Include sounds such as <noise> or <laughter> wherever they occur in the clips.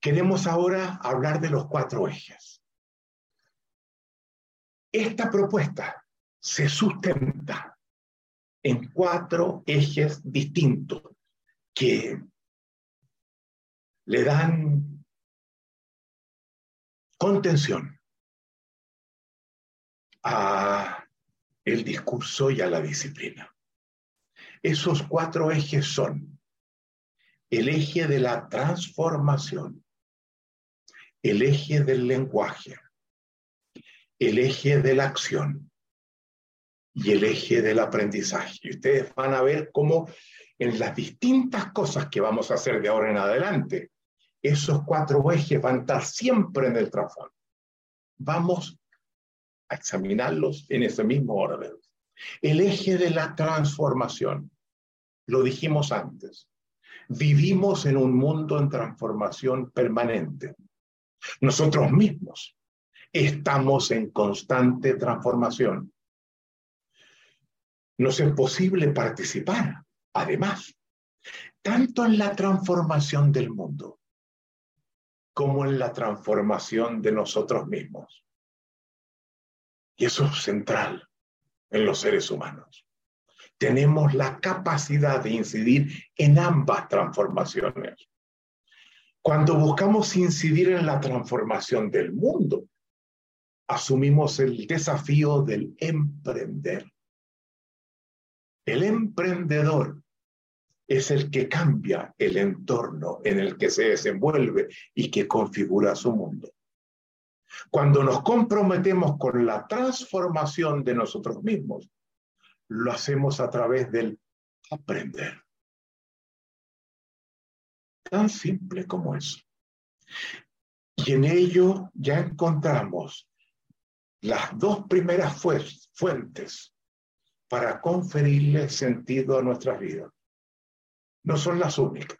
Queremos ahora hablar de los cuatro ejes. Esta propuesta se sustenta en cuatro ejes distintos que le dan contención a el discurso y a la disciplina. Esos cuatro ejes son el eje de la transformación, el eje del lenguaje, el eje de la acción y el eje del aprendizaje. Y ustedes van a ver cómo en las distintas cosas que vamos a hacer de ahora en adelante, esos cuatro ejes van a estar siempre en el trasfondo. Vamos a examinarlos en ese mismo orden. El eje de la transformación, lo dijimos antes, vivimos en un mundo en transformación permanente. Nosotros mismos estamos en constante transformación. Nos es posible participar, además, tanto en la transformación del mundo como en la transformación de nosotros mismos. Y eso es central en los seres humanos. Tenemos la capacidad de incidir en ambas transformaciones. Cuando buscamos incidir en la transformación del mundo, asumimos el desafío del emprender. El emprendedor es el que cambia el entorno en el que se desenvuelve y que configura su mundo. Cuando nos comprometemos con la transformación de nosotros mismos, lo hacemos a través del aprender. Tan simple como eso. Y en ello ya encontramos las dos primeras fuentes para conferirle sentido a nuestras vidas. No son las únicas,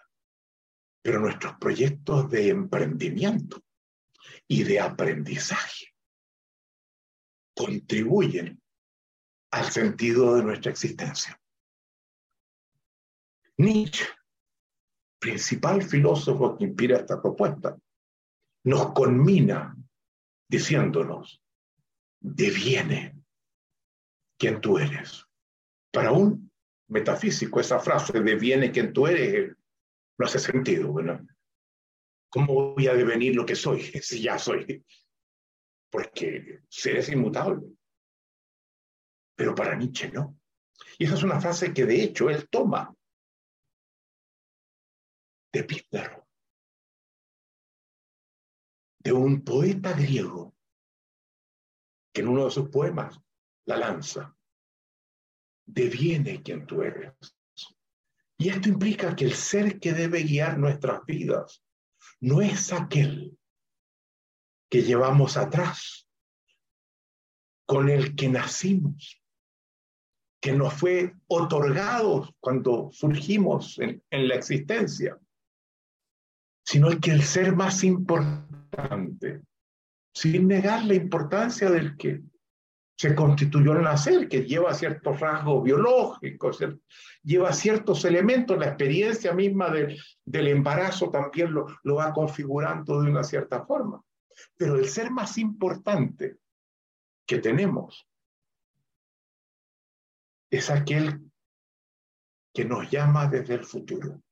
pero nuestros proyectos de emprendimiento y de aprendizaje contribuyen al sentido de nuestra existencia. Nietzsche, principal filósofo que inspira esta propuesta, nos conmina diciéndonos, deviene quien tú eres. Para un metafísico, esa frase, deviene quien tú eres, no hace sentido, ¿verdad? ¿Cómo voy a devenir lo que soy <laughs> si ya soy? Porque ser es inmutable. Pero para Nietzsche no. Y esa es una frase que de hecho él toma de de un poeta griego que en uno de sus poemas la lanza. Deviene quien tú eres. Y esto implica que el ser que debe guiar nuestras vidas no es aquel que llevamos atrás, con el que nacimos, que nos fue otorgado cuando surgimos en la existencia, sino el que el ser más importante, sin negar la importancia del que se constituyó al nacer, que lleva ciertos rasgos biológicos, lleva ciertos elementos, la experiencia misma del embarazo también lo, lo va configurando de una cierta forma. Pero el ser más importante que tenemos es aquel que nos llama desde el futuro,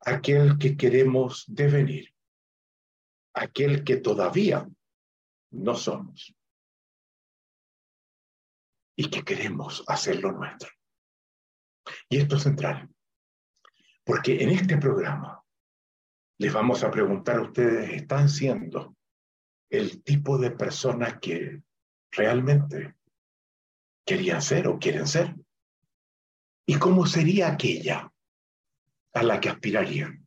aquel que queremos devenir, aquel que todavía no somos y que queremos hacerlo nuestro. Y esto es central, porque en este programa les vamos a preguntar a ustedes, ¿están siendo el tipo de personas que realmente querían ser o quieren ser? ¿Y cómo sería aquella a la que aspirarían?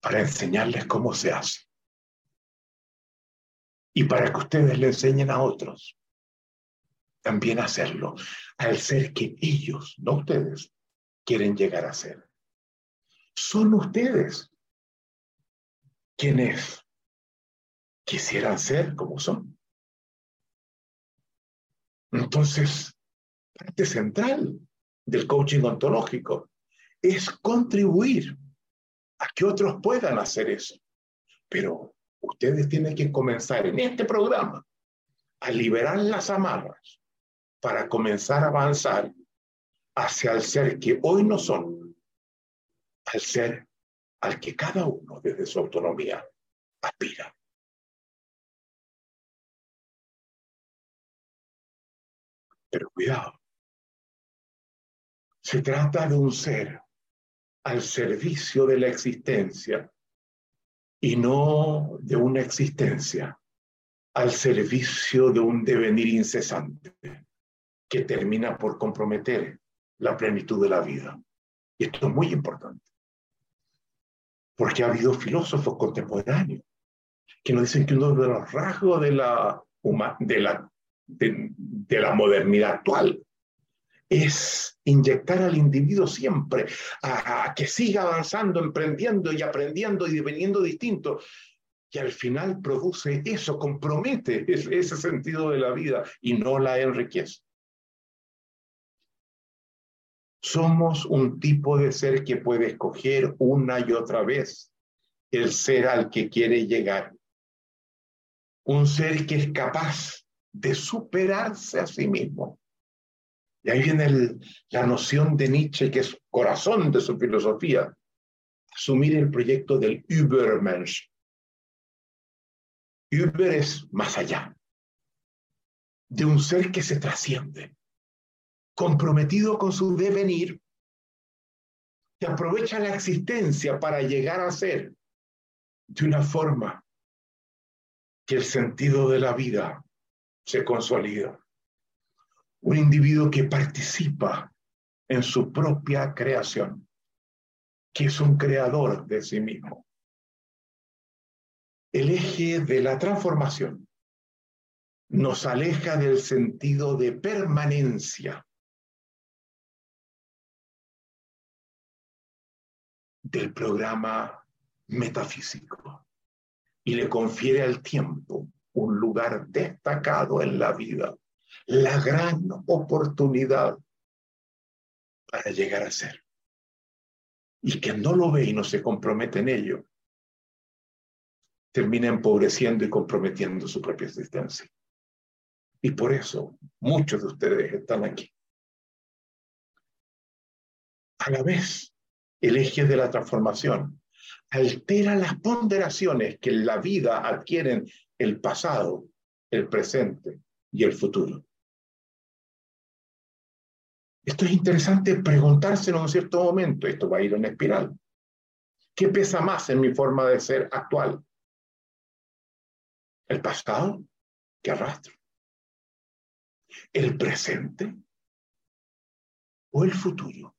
Para enseñarles cómo se hace. Y para que ustedes le enseñen a otros también hacerlo al ser que ellos, no ustedes, quieren llegar a ser. Son ustedes quienes quisieran ser como son. Entonces, parte central del coaching ontológico es contribuir a que otros puedan hacer eso. Pero ustedes tienen que comenzar en este programa a liberar las amarras para comenzar a avanzar hacia el ser que hoy no son, al ser al que cada uno desde su autonomía aspira. Pero cuidado, se trata de un ser al servicio de la existencia y no de una existencia al servicio de un devenir incesante que termina por comprometer la plenitud de la vida. Y esto es muy importante, porque ha habido filósofos contemporáneos que nos dicen que uno de los rasgos de la, de la, de la modernidad actual es inyectar al individuo siempre a, que siga avanzando, emprendiendo y aprendiendo y deveniendo distinto. Y al final produce eso, compromete ese, sentido de la vida y no la enriquece. Somos un tipo de ser que puede escoger una y otra vez el ser al que quiere llegar. Un ser que es capaz de superarse a sí mismo y ahí viene la noción de Nietzsche, que es corazón de su filosofía, asumir el proyecto del Übermensch. Über es más allá, de un ser que se trasciende, comprometido con su devenir, que aprovecha la existencia para llegar a ser de una forma que el sentido de la vida se consolida un individuo que participa en su propia creación, que es un creador de sí mismo. El eje de la transformación nos aleja del sentido de permanencia del programa metafísico y le confiere al tiempo un lugar destacado en la vida la gran oportunidad para llegar a ser. Y quien no lo ve y no se compromete en ello, termina empobreciendo y comprometiendo su propia existencia. Y por eso muchos de ustedes están aquí. A la vez, el eje de la transformación altera las ponderaciones que en la vida adquieren el pasado, el presente y el futuro. Esto es interesante preguntárselo en un cierto momento. Esto va a ir en espiral. ¿Qué pesa más en mi forma de ser actual? ¿El pasado que arrastro? ¿El presente? ¿O el futuro?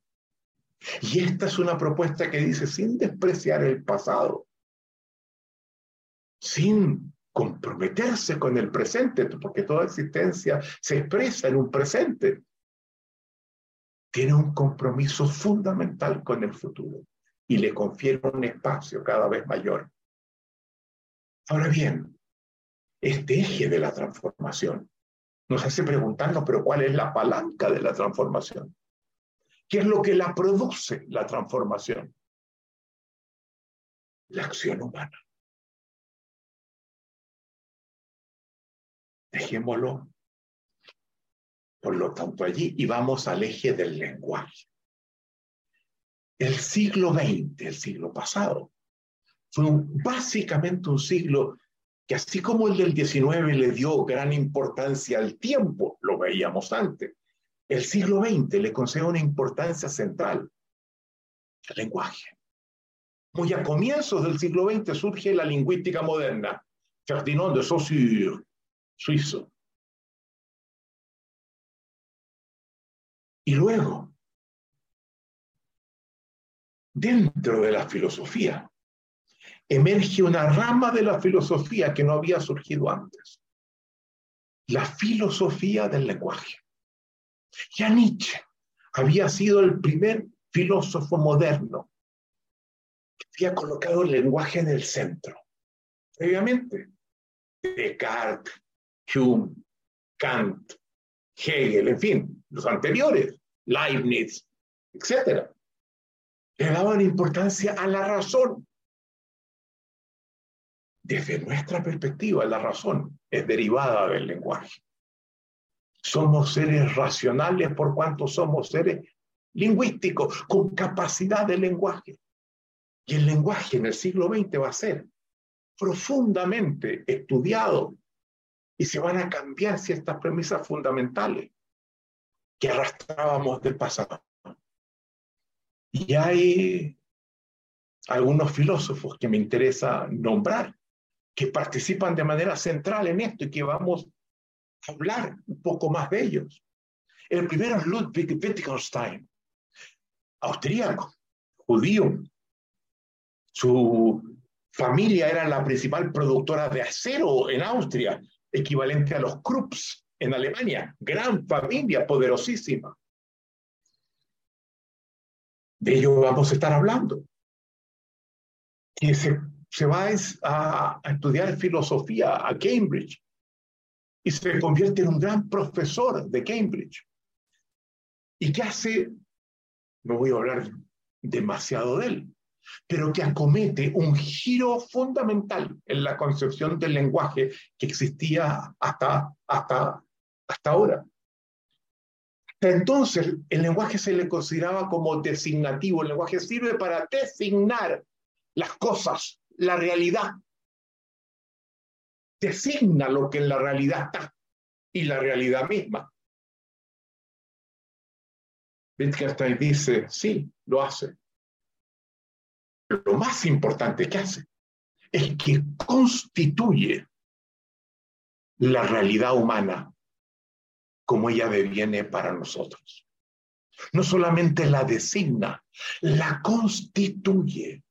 Y esta es una propuesta que dice, sin despreciar el pasado, sin comprometerse con el presente, porque toda existencia se expresa en un presente. Tiene un compromiso fundamental con el futuro y le confiere un espacio cada vez mayor. Ahora bien, este eje de la transformación nos hace preguntarnos, pero ¿cuál es la palanca de la transformación? ¿Qué es lo que la produce la transformación? La acción humana. Dejémoslo, por lo tanto, allí y vamos al eje del lenguaje. El siglo XX, el siglo pasado, fue básicamente un siglo que así como el del XIX le dio gran importancia al tiempo, lo veíamos antes, el siglo XX le concede una importancia central al lenguaje. Muy a comienzos del siglo XX surge la lingüística moderna. Ferdinand de Saussure, suizo. Y luego, dentro de la filosofía, emerge una rama de la filosofía que no había surgido antes. La filosofía del lenguaje. Ya Nietzsche había sido el primer filósofo moderno que había colocado el lenguaje en el centro. Previamente, Descartes, Hume, Kant, Hegel, en fin, los anteriores, Leibniz, etc. le daban importancia a la razón. Desde nuestra perspectiva, la razón es derivada del lenguaje. Somos seres racionales por cuanto somos seres lingüísticos, con capacidad de lenguaje. Y el lenguaje en el siglo XX va a ser profundamente estudiado y se van a cambiar ciertas premisas fundamentales que arrastrábamos del pasado. Y hay algunos filósofos que me interesa nombrar, que participan de manera central en esto y que vamos a hablar un poco más de ellos. El primero es Ludwig Wittgenstein, austríaco, judío. Su familia era la principal productora de acero en Austria, equivalente a los Krupps en Alemania. Gran familia, poderosísima. De ello vamos a estar hablando. Se, se va a, a estudiar filosofía a Cambridge y se convierte en un gran profesor de Cambridge. ¿Y qué hace? No voy a hablar demasiado de él, pero que acomete un giro fundamental en la concepción del lenguaje que existía hasta, hasta, hasta ahora. entonces, el lenguaje se le consideraba como designativo. El lenguaje sirve para designar las cosas, la realidad. Designa lo que en la realidad está y la realidad misma. Wittgenstein dice, sí, lo hace lo más importante que hace es que constituye la realidad humana como ella deviene para nosotros. No solamente la designa, la constituye.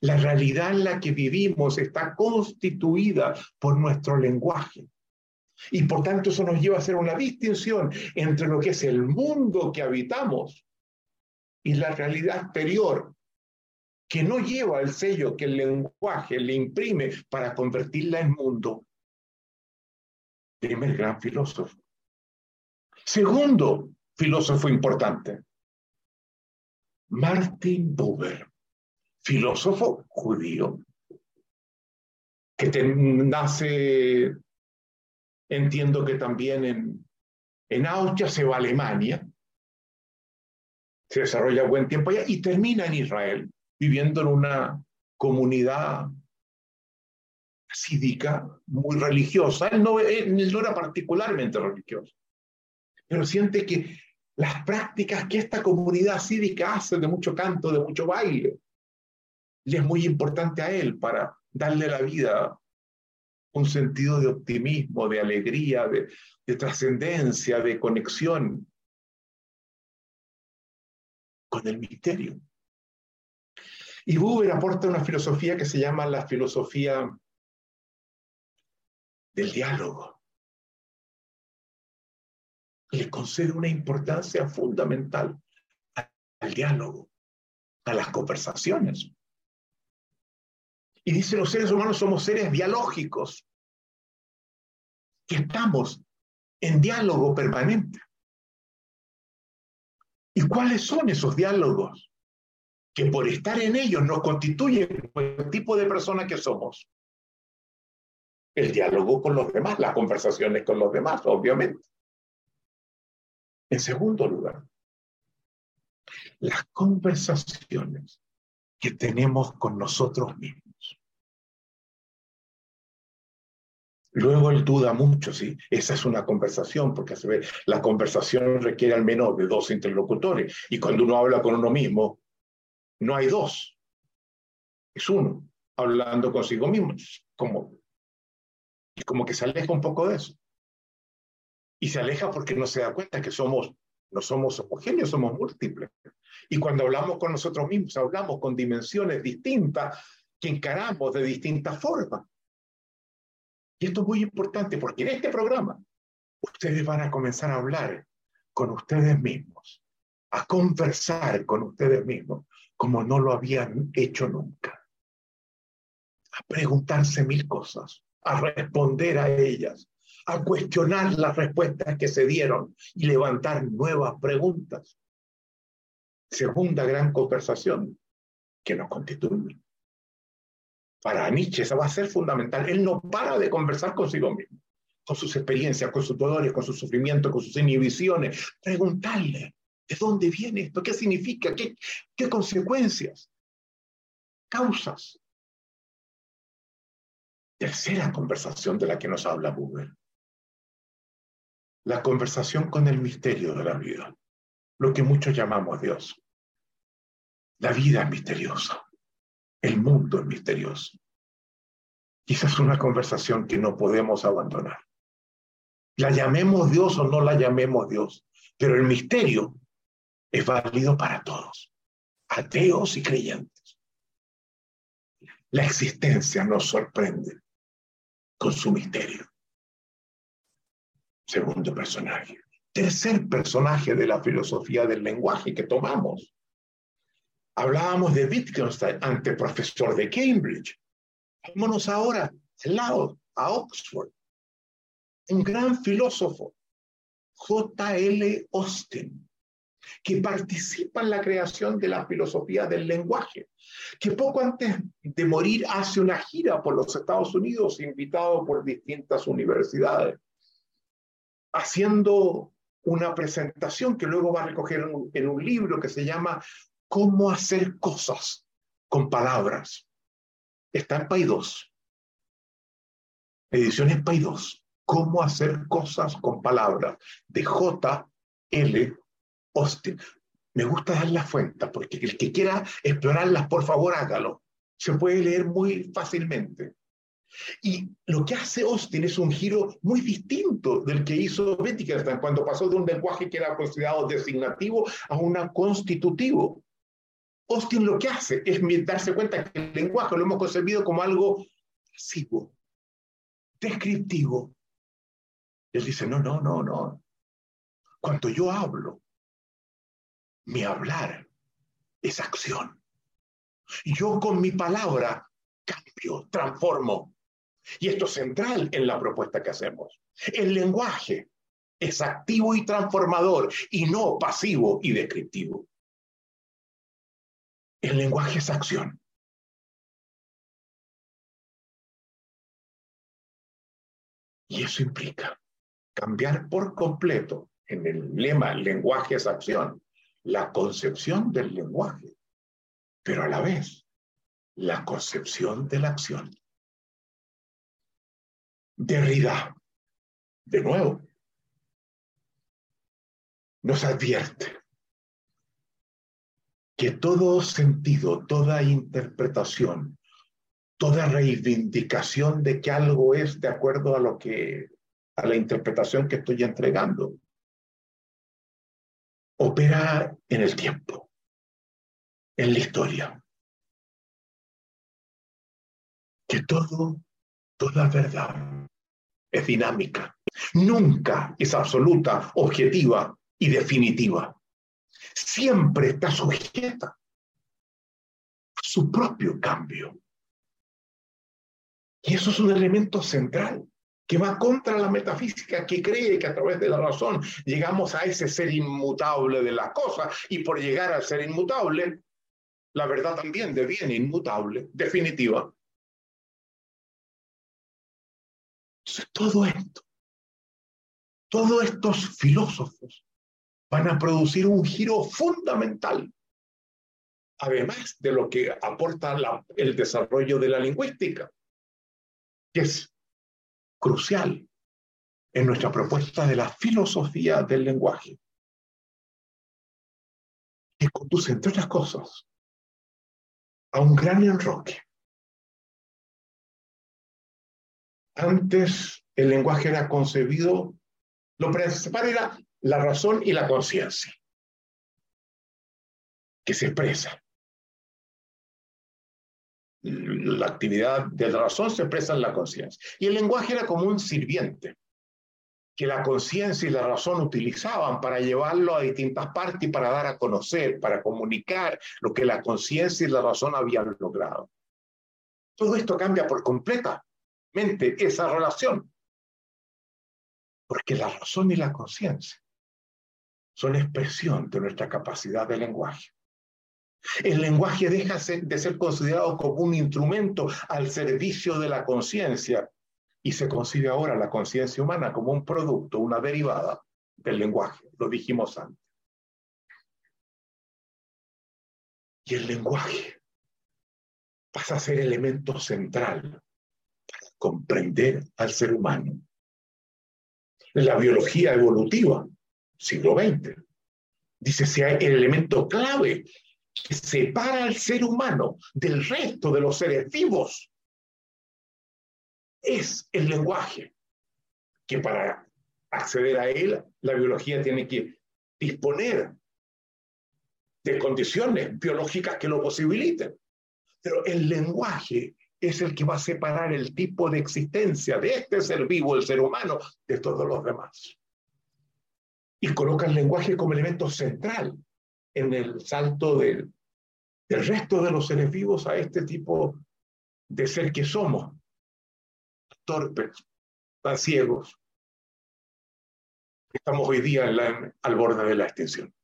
La realidad en la que vivimos está constituida por nuestro lenguaje. Y por tanto eso nos lleva a hacer una distinción entre lo que es el mundo que habitamos y la realidad exterior que no lleva el sello que el lenguaje le imprime para convertirla en mundo. Primer gran filósofo. Segundo filósofo importante, Martin Buber, filósofo judío, que nace, entiendo que también en, en Austria, se va a Alemania, se desarrolla buen tiempo allá y termina en Israel viviendo en una comunidad cívica muy religiosa. Él no, era particularmente religioso, pero siente que las prácticas que esta comunidad cívica hace de mucho canto, de mucho baile, le es muy importante a él para darle a la vida un sentido de optimismo, de alegría, de, de trascendencia, de conexión con el misterio. Y Buber aporta una filosofía que se llama la filosofía del diálogo. Le concede una importancia fundamental al diálogo, a las conversaciones. Y dice, los seres humanos somos seres dialógicos, que estamos en diálogo permanente. ¿Y cuáles son esos diálogos? Que por estar en ellos nos constituyen el tipo de persona que somos. El diálogo con los demás, las conversaciones con los demás, obviamente. En segundo lugar, las conversaciones que tenemos con nosotros mismos. Luego él duda mucho si esa es una conversación, porque se ve, la conversación requiere al menos de dos interlocutores. Y cuando uno habla con uno mismo, no hay dos, es uno, hablando consigo mismo. Como, como que se aleja un poco de eso. Y se aleja porque no se da cuenta que somos, no somos homogéneos, somos múltiples. Y cuando hablamos con nosotros mismos, hablamos con dimensiones distintas que encaramos de distintas formas. Y esto es muy importante porque en este programa ustedes van a comenzar a hablar con ustedes mismos, a conversar con ustedes mismos como no lo habían hecho nunca. A preguntarse mil cosas, a responder a ellas, a cuestionar las respuestas que se dieron y levantar nuevas preguntas. segunda gran conversación que nos constituye. Para Nietzsche esa va a ser fundamental. Él no para de conversar consigo mismo, con sus experiencias, con sus dolores, con sus sufrimientos, con sus inhibiciones. Preguntarle, ¿de dónde viene esto? ¿Qué significa? ¿Qué, qué consecuencias? Causas. Tercera conversación de la que nos habla Buber. La conversación con el misterio de la vida, lo que muchos llamamos Dios. La vida es misteriosa, el mundo es misterioso. Esa es una conversación que no podemos abandonar. La llamemos Dios o no la llamemos Dios, pero el misterio es válido para todos, ateos y creyentes. La existencia nos sorprende con su misterio. Segundo personaje. Tercer personaje de la filosofía del lenguaje que tomamos. Hablábamos de Wittgenstein ante profesor de Cambridge. Vámonos ahora al lado, a Oxford. Un gran filósofo, J.L. Austin, que participa en la creación de la filosofía del lenguaje, que poco antes de morir hace una gira por los Estados Unidos, invitado por distintas universidades, haciendo una presentación que luego va a recoger en un, libro que se llama Cómo hacer cosas con palabras. Está en Paidós. Ediciones Paidós. Cómo hacer cosas con palabras. De J. L. Austin. Me gusta dar la fuente, porque el que quiera explorarlas, por favor, hágalo. Se puede leer muy fácilmente. Y lo que hace Austin es un giro muy distinto del que hizo Wittgenstein cuando pasó de un lenguaje que era considerado designativo a un constitutivo. Austin lo que hace es darse cuenta que el lenguaje lo hemos concebido como algo pasivo, descriptivo. Él dice, no, no, no, no. Cuando yo hablo, mi hablar es acción. Yo con mi palabra cambio, transformo. Y esto es central en la propuesta que hacemos. El lenguaje es activo y transformador y no pasivo y descriptivo. El lenguaje es acción. Y eso implica cambiar por completo en el lema lenguaje es acción la concepción del lenguaje, pero a la vez la concepción de la acción. Derrida, de nuevo, nos advierte que todo sentido, toda interpretación, toda reivindicación de que algo es de acuerdo a lo que a la interpretación que estoy entregando opera en el tiempo, en la historia. Que todo, toda verdad es dinámica. Nunca es absoluta, objetiva y definitiva. Siempre está sujeta a su propio cambio. Y eso es un elemento central que va contra la metafísica que cree que a través de la razón llegamos a ese ser inmutable de las cosas y por llegar al ser inmutable, la verdad también deviene inmutable, definitiva. Todo esto, todos estos filósofos van a producir un giro fundamental, además de lo que aporta el desarrollo de la lingüística, que es crucial en nuestra propuesta de la filosofía del lenguaje, que conduce, entre otras cosas, a un gran enroque. Antes el lenguaje era concebido, lo principal era la razón y la conciencia, que se expresa la actividad de la razón se expresa en la conciencia. Y el lenguaje era como un sirviente que la conciencia y la razón utilizaban para llevarlo a distintas partes y para dar a conocer, para comunicar lo que la conciencia y la razón habían logrado. Todo esto cambia por completamente esa relación, porque la razón y la conciencia son expresión de nuestra capacidad de lenguaje. El lenguaje deja de ser considerado como un instrumento al servicio de la conciencia y se concibe ahora la conciencia humana como un producto, una derivada del lenguaje, lo dijimos antes. Y el lenguaje pasa a ser elemento central para comprender al ser humano. La biología evolutiva, siglo XX, dice hay el elemento clave que separa al ser humano del resto de los seres vivos es el lenguaje, que para acceder a él la biología tiene que disponer de condiciones biológicas que lo posibiliten. Pero el lenguaje es el que va a separar el tipo de existencia de este ser vivo, el ser humano, de todos los demás. Y coloca el lenguaje como elemento central en el salto del, del resto de los seres vivos a este tipo de ser que somos, torpes, tan ciegos. Estamos hoy día al borde de la extinción.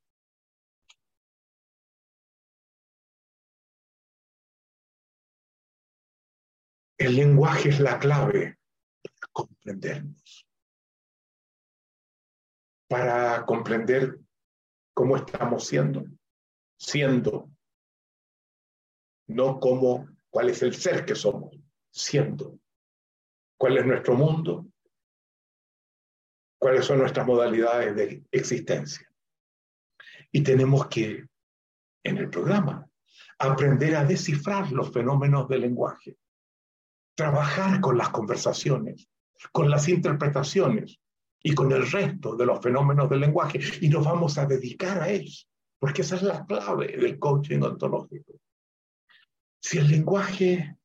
El lenguaje es la clave para comprendernos, para comprender cómo estamos siendo, siendo, no como cuál es el ser que somos, siendo, cuál es nuestro mundo, cuáles son nuestras modalidades de existencia. Y tenemos que, en el programa, aprender a descifrar los fenómenos del lenguaje. Trabajar con las conversaciones, con las interpretaciones y con el resto de los fenómenos del lenguaje y nos vamos a dedicar a ellos, porque esa es la clave del coaching ontológico. Si el lenguaje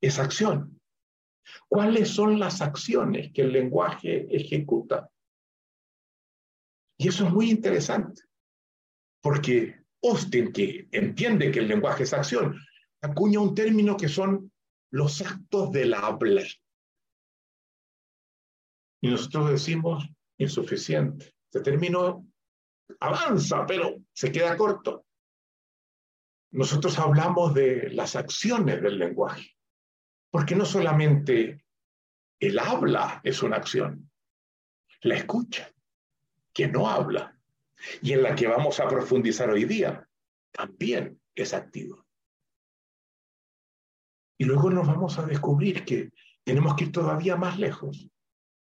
es acción, ¿cuáles son las acciones que el lenguaje ejecuta? Y eso es muy interesante, porque Austin, que entiende que el lenguaje es acción, acuña un término que son los actos del habla. Y nosotros decimos insuficiente. Se terminó, avanza, pero se queda corto. Nosotros hablamos de las acciones del lenguaje, porque no solamente el habla es una acción, la escucha, que no habla, y en la que vamos a profundizar hoy día, también es activo. Y luego nos vamos a descubrir que tenemos que ir todavía más lejos.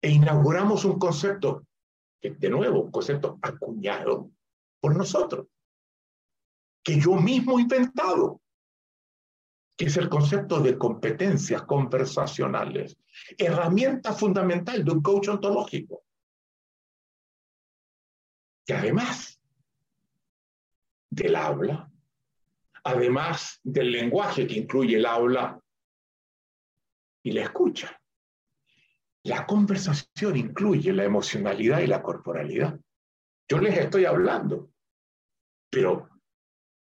E inauguramos un concepto, que de nuevo, un concepto acuñado por nosotros, que yo mismo he inventado, que es el concepto de competencias conversacionales, herramienta fundamental de un coach ontológico. Que además del habla, además del lenguaje que incluye el habla y la escucha. La conversación incluye la emocionalidad y la corporalidad. Yo les estoy hablando, pero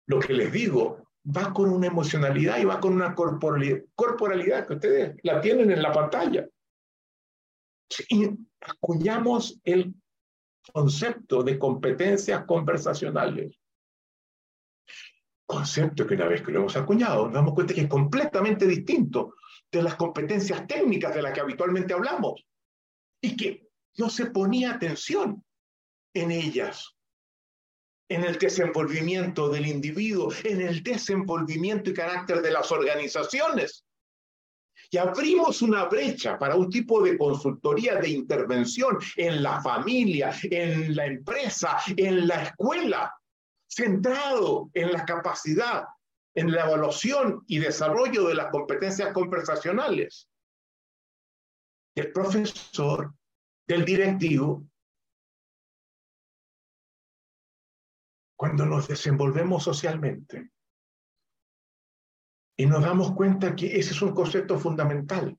lo que les digo va con una emocionalidad y va con una corporalidad, que ustedes la tienen en la pantalla. Acuñamos el concepto de competencias conversacionales concepto que una vez que lo hemos acuñado, nos damos cuenta que es completamente distinto de las competencias técnicas de las que habitualmente hablamos y que no se ponía atención en ellas, en el desenvolvimiento del individuo, en el desenvolvimiento y carácter de las organizaciones. Y abrimos una brecha para un tipo de consultoría de intervención en la familia, en la empresa, en la escuela, centrado en la capacidad, en la evaluación y desarrollo de las competencias conversacionales del profesor, del directivo. Cuando nos desenvolvemos socialmente y nos damos cuenta que ese es un concepto fundamental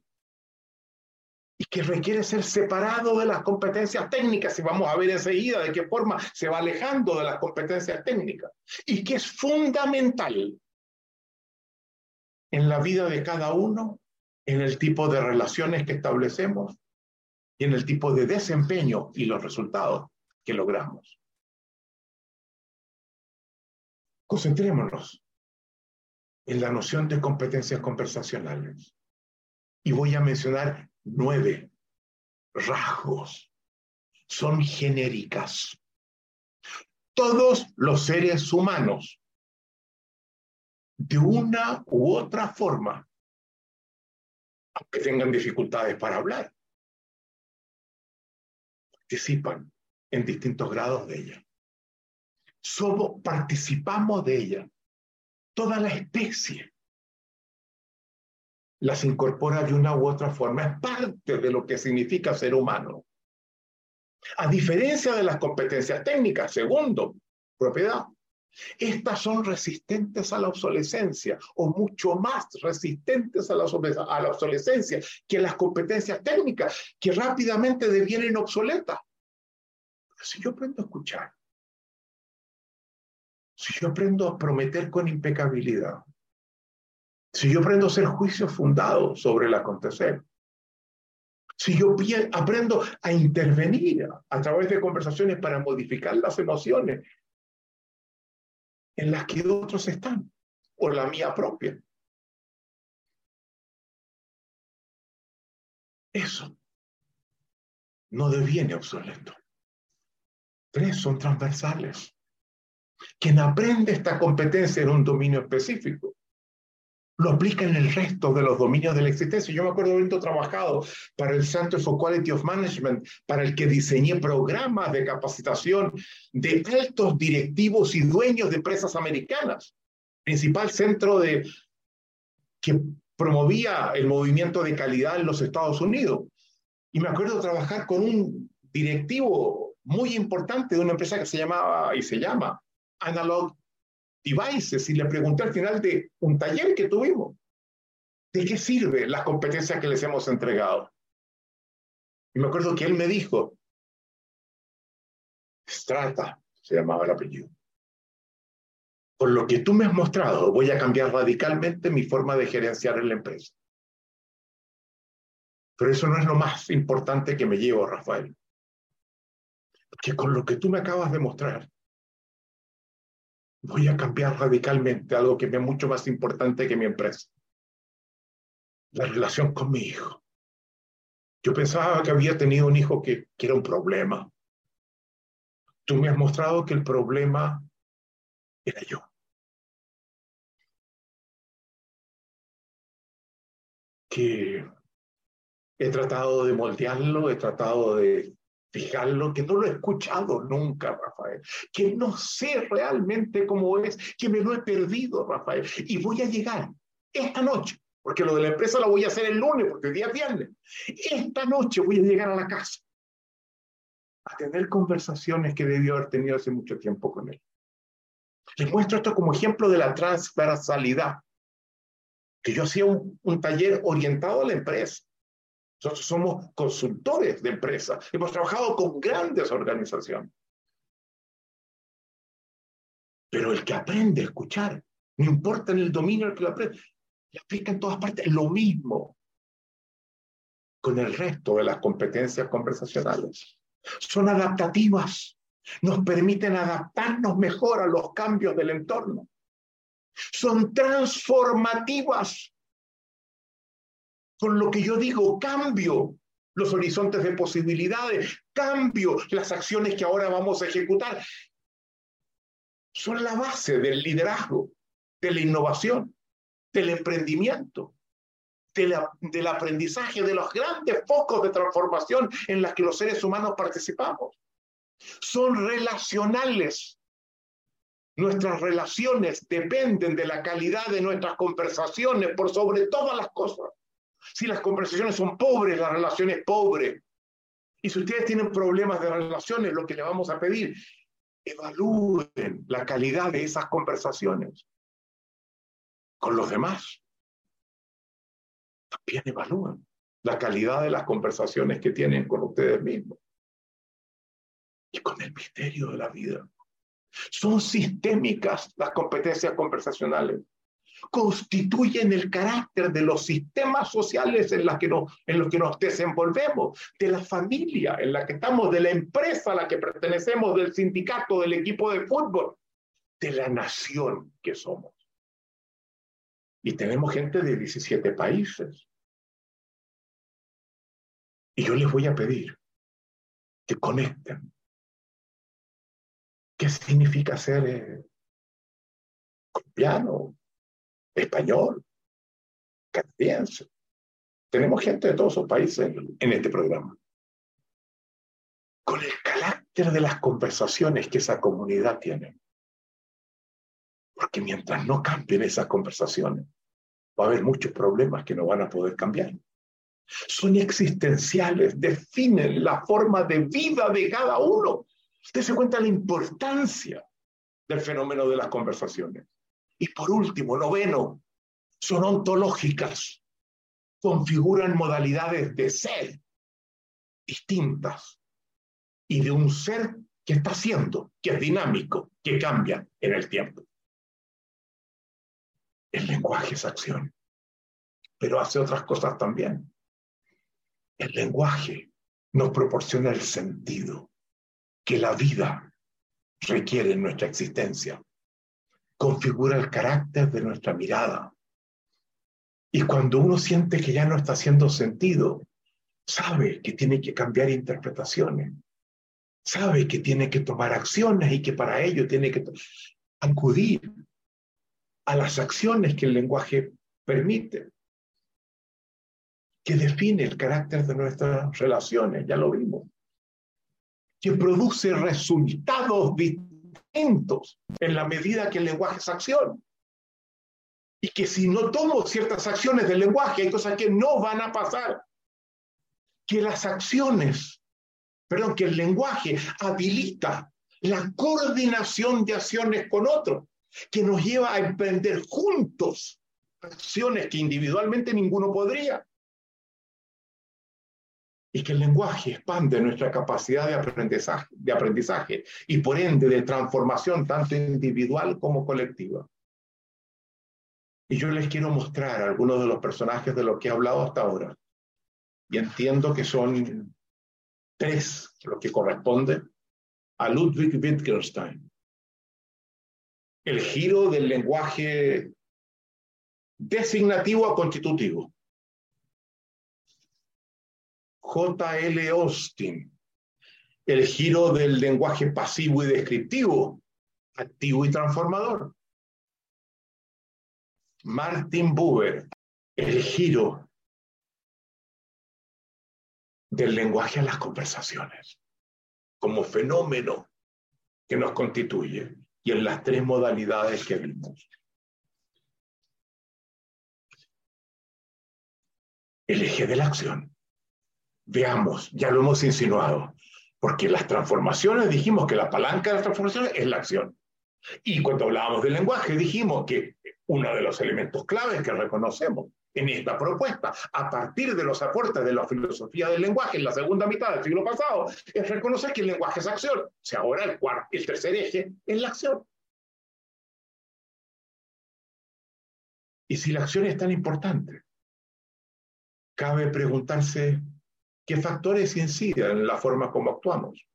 y que requiere ser separado de las competencias técnicas, y vamos a ver enseguida de qué forma se va alejando de las competencias técnicas, y que es fundamental en la vida de cada uno, en el tipo de relaciones que establecemos y en el tipo de desempeño y los resultados que logramos. Concentrémonos en la noción de competencias conversacionales. Y voy a mencionar nueve rasgos. Son genéricas. Todos los seres humanos, de una u otra forma, aunque tengan dificultades para hablar, participan en distintos grados de ella. Somos, participamos de ella. Toda la especie las incorpora de una u otra forma. Es parte de lo que significa ser humano. A diferencia de las competencias técnicas, segundo, propiedad, estas son resistentes a la obsolescencia o mucho más resistentes a la, obsolescencia que las competencias técnicas que rápidamente devienen obsoletas. si yo aprendo a escuchar, si yo aprendo a prometer con impecabilidad, si yo aprendo a hacer juicios fundados sobre el acontecer, si yo aprendo a intervenir a través de conversaciones para modificar las emociones en las que otros están, o la mía propia. Eso no deviene obsoleto. Tres son transversales. Quien aprende esta competencia en un dominio específico lo aplica en el resto de los dominios de la existencia. Yo me acuerdo habiendo trabajado para el Center for Quality of Management, para el que diseñé programas de capacitación de altos directivos y dueños de empresas americanas, principal centro de, que promovía el movimiento de calidad en los Estados Unidos. Y me acuerdo trabajar con un directivo muy importante de una empresa que se llamaba y se llama Analog devices y le pregunté al final de un taller que tuvimos, ¿de qué sirve la competencia que les hemos entregado? Y me acuerdo que él me dijo, Strata, se llamaba el apellido. Por lo que tú me has mostrado, voy a cambiar radicalmente mi forma de gerenciar en la empresa. Pero eso no es lo más importante que me llevo, Rafael. Porque con lo que tú me acabas de mostrar, voy a cambiar radicalmente algo que es mucho más importante que mi empresa. La relación con mi hijo. Yo pensaba que había tenido un hijo que, era un problema. Tú me has mostrado que el problema era yo. Que he tratado de moldearlo, he tratado de fijarlo, que no lo he escuchado nunca, Rafael, que no sé realmente cómo es, que me lo he perdido, Rafael, y voy a llegar esta noche, porque lo de la empresa lo voy a hacer el lunes, porque el día es viernes. Esta noche voy a llegar a la casa a tener conversaciones que debió haber tenido hace mucho tiempo con él. Les muestro esto como ejemplo de la transversalidad, que yo hacía un taller orientado a la empresa nosotros somos consultores de empresas. Hemos trabajado con grandes organizaciones. Pero el que aprende a escuchar, no importa en el dominio el que lo aprende, le aplica en todas partes lo mismo con el resto de las competencias conversacionales. Son adaptativas, nos permiten adaptarnos mejor a los cambios del entorno. Son transformativas, con lo que yo digo, cambio los horizontes de posibilidades, cambio las acciones que ahora vamos a ejecutar. Son la base del liderazgo, de la innovación, del emprendimiento, del aprendizaje, de los grandes focos de transformación en las que los seres humanos participamos. Son relacionales. Nuestras relaciones dependen de la calidad de nuestras conversaciones por sobre todas las cosas. Si las conversaciones son pobres, la relación es pobre. Y si ustedes tienen problemas de relaciones, lo que le vamos a pedir, evalúen la calidad de esas conversaciones con los demás. También evalúen la calidad de las conversaciones que tienen con ustedes mismos y con el misterio de la vida. Son sistémicas las competencias conversacionales constituyen el carácter de los sistemas sociales en, los que nos desenvolvemos, de la familia en la que estamos, de la empresa a la que pertenecemos, del sindicato, del equipo de fútbol, de la nación que somos. Y tenemos gente de 17 países. Y yo les voy a pedir que conecten. ¿Qué significa ser eh, colombiano, español, canadiense? Tenemos gente de todos esos países en este programa. Con el carácter de las conversaciones que esa comunidad tiene. Porque mientras no cambien esas conversaciones, va a haber muchos problemas que no van a poder cambiar. Son existenciales, definen la forma de vida de cada uno. Usted se cuenta la importancia del fenómeno de las conversaciones. Y por último, noveno, son ontológicas, configuran modalidades de ser distintas y de un ser que está siendo, que es dinámico, que cambia en el tiempo. El lenguaje es acción, pero hace otras cosas también. El lenguaje nos proporciona el sentido que la vida requiere en nuestra existencia. Configura el carácter de nuestra mirada. Y cuando uno siente que ya no está haciendo sentido, sabe que tiene que cambiar interpretaciones, sabe que tiene que tomar acciones y que para ello tiene que acudir a las acciones que el lenguaje permite, que define el carácter de nuestras relaciones, ya lo vimos, que produce resultados distintos en la medida que el lenguaje es acción. Y que si no tomo ciertas acciones del lenguaje, hay cosas que no van a pasar. Que las acciones, perdón, que el lenguaje habilita la coordinación de acciones con otros que nos lleva a emprender juntos acciones que individualmente ninguno podría. Y que el lenguaje expande nuestra capacidad de aprendizaje, de aprendizaje y por ende de transformación tanto individual como colectiva. Y yo les quiero mostrar algunos de los personajes de los que he hablado hasta ahora. Y entiendo que son tres los que corresponden a Ludwig Wittgenstein el giro del lenguaje designativo a constitutivo. J.L. Austin, el giro del lenguaje pasivo y descriptivo, activo y transformador. Martin Buber, el giro del lenguaje a las conversaciones como fenómeno que nos constituye y en las tres modalidades que vimos. El eje de la acción. Veamos, ya lo hemos insinuado, porque las transformaciones dijimos que la palanca de las transformaciones es la acción. Y cuando hablábamos del lenguaje dijimos que uno de los elementos claves que reconocemos en esta propuesta, a partir de los aportes de la filosofía del lenguaje en la segunda mitad del siglo pasado, es reconocer que el lenguaje es acción. O sea, ahora el, cuarto, el tercer eje es la acción. Y si la acción es tan importante, cabe preguntarse qué factores inciden en la forma como actuamos.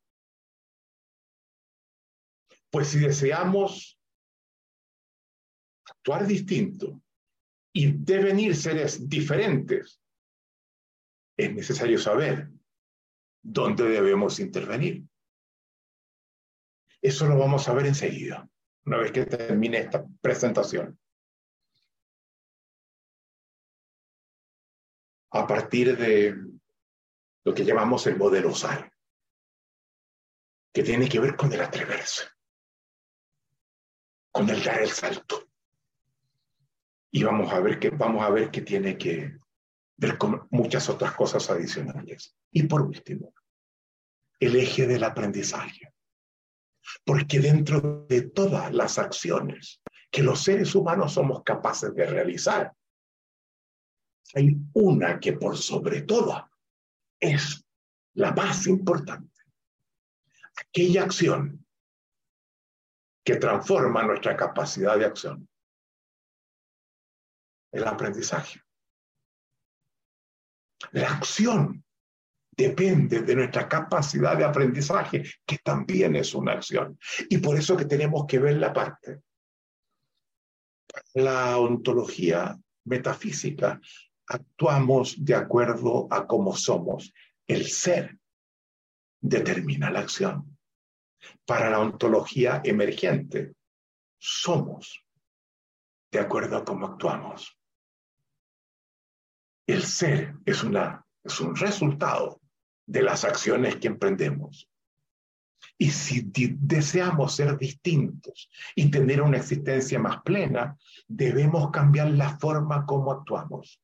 Pues si deseamos actuar distinto, y devenir seres diferentes, es necesario saber dónde debemos intervenir. Eso lo vamos a ver enseguida, una vez que termine esta presentación. A partir de lo que llamamos el modelo SAR, que tiene que ver con el atreverse, con el dar el salto y vamos a ver que vamos a ver que tiene que ver con muchas otras cosas adicionales. Y por último, el eje del aprendizaje. Porque dentro de todas las acciones que los seres humanos somos capaces de realizar, hay una que por sobre todo es la más importante. Aquella acción que transforma nuestra capacidad de acción el aprendizaje. La acción depende de nuestra capacidad de aprendizaje, que también es una acción. Y por eso que tenemos que ver la parte La ontología metafísica actuamos de acuerdo a cómo somos. El ser determina la acción. Para la ontología emergente, somos de acuerdo a cómo actuamos. El ser es, una, es un resultado de las acciones que emprendemos. Y si deseamos ser distintos y tener una existencia más plena, debemos cambiar la forma como actuamos.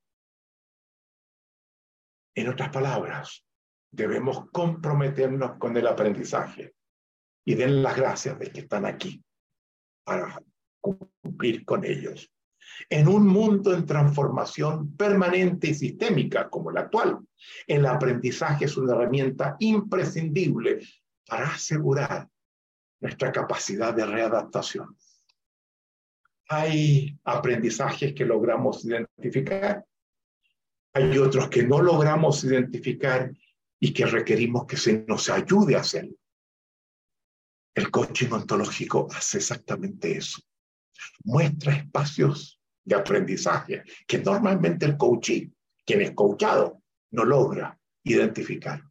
En otras palabras, debemos comprometernos con el aprendizaje y den las gracias de que están aquí para cumplir con ellos. En un mundo en transformación permanente y sistémica como el actual, el aprendizaje es una herramienta imprescindible para asegurar nuestra capacidad de readaptación. Hay aprendizajes que logramos identificar, hay otros que no logramos identificar y que requerimos que se nos ayude a hacerlo. El coaching ontológico hace exactamente eso. Muestra espacios de aprendizaje que normalmente el coaching, quien es coachado, no logra identificar.